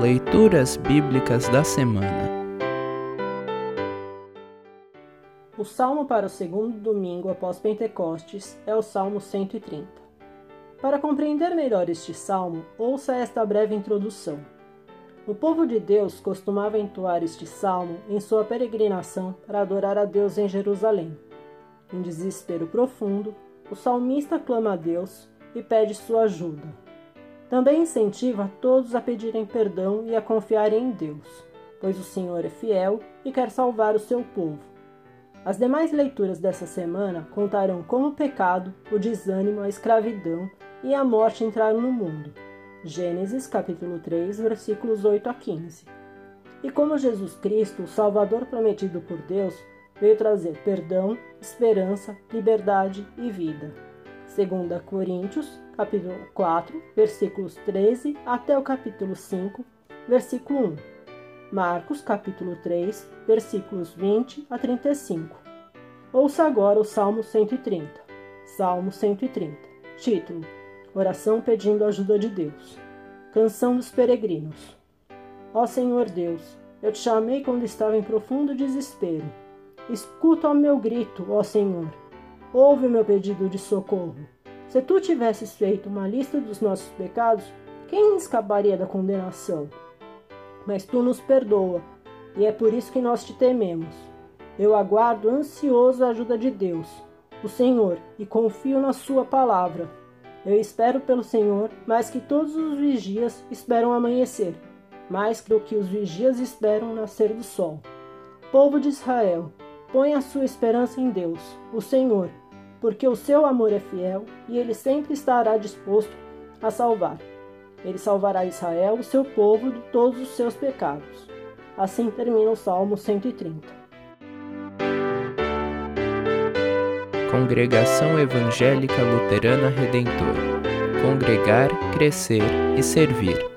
Leituras Bíblicas da Semana O salmo para o segundo domingo após Pentecostes é o Salmo 130. Para compreender melhor este salmo, ouça esta breve introdução. O povo de Deus costumava entoar este salmo em sua peregrinação para adorar a Deus em Jerusalém. Em desespero profundo, o salmista clama a Deus e pede sua ajuda. Também incentiva todos a pedirem perdão e a confiarem em Deus, pois o Senhor é fiel e quer salvar o seu povo. As demais leituras dessa semana contarão como o pecado, o desânimo, a escravidão e a morte entraram no mundo. Gênesis capítulo 3, versículos 8 a 15. E como Jesus Cristo, o Salvador prometido por Deus, veio trazer perdão, esperança, liberdade e vida. 2 Coríntios capítulo 4, versículos 13 até o capítulo 5, versículo 1. Marcos, capítulo 3, versículos 20 a 35. Ouça agora o Salmo 130. Salmo 130. Título: Oração pedindo ajuda de Deus. Canção dos peregrinos. Ó Senhor Deus, eu te chamei quando estava em profundo desespero. Escuta o meu grito, ó Senhor. Ouve o meu pedido de socorro. Se tu tivesses feito uma lista dos nossos pecados, quem escaparia da condenação? Mas tu nos perdoa, e é por isso que nós te tememos. Eu aguardo ansioso a ajuda de Deus, o Senhor, e confio na Sua palavra. Eu espero pelo Senhor mais que todos os vigias esperam amanhecer, mais do que os vigias esperam nascer do sol. Povo de Israel, põe a sua esperança em Deus, o Senhor, porque o seu amor é fiel e ele sempre estará disposto a salvar. Ele salvará Israel, o seu povo, de todos os seus pecados. Assim termina o Salmo 130. Congregação Evangélica Luterana Redentor Congregar, Crescer e Servir.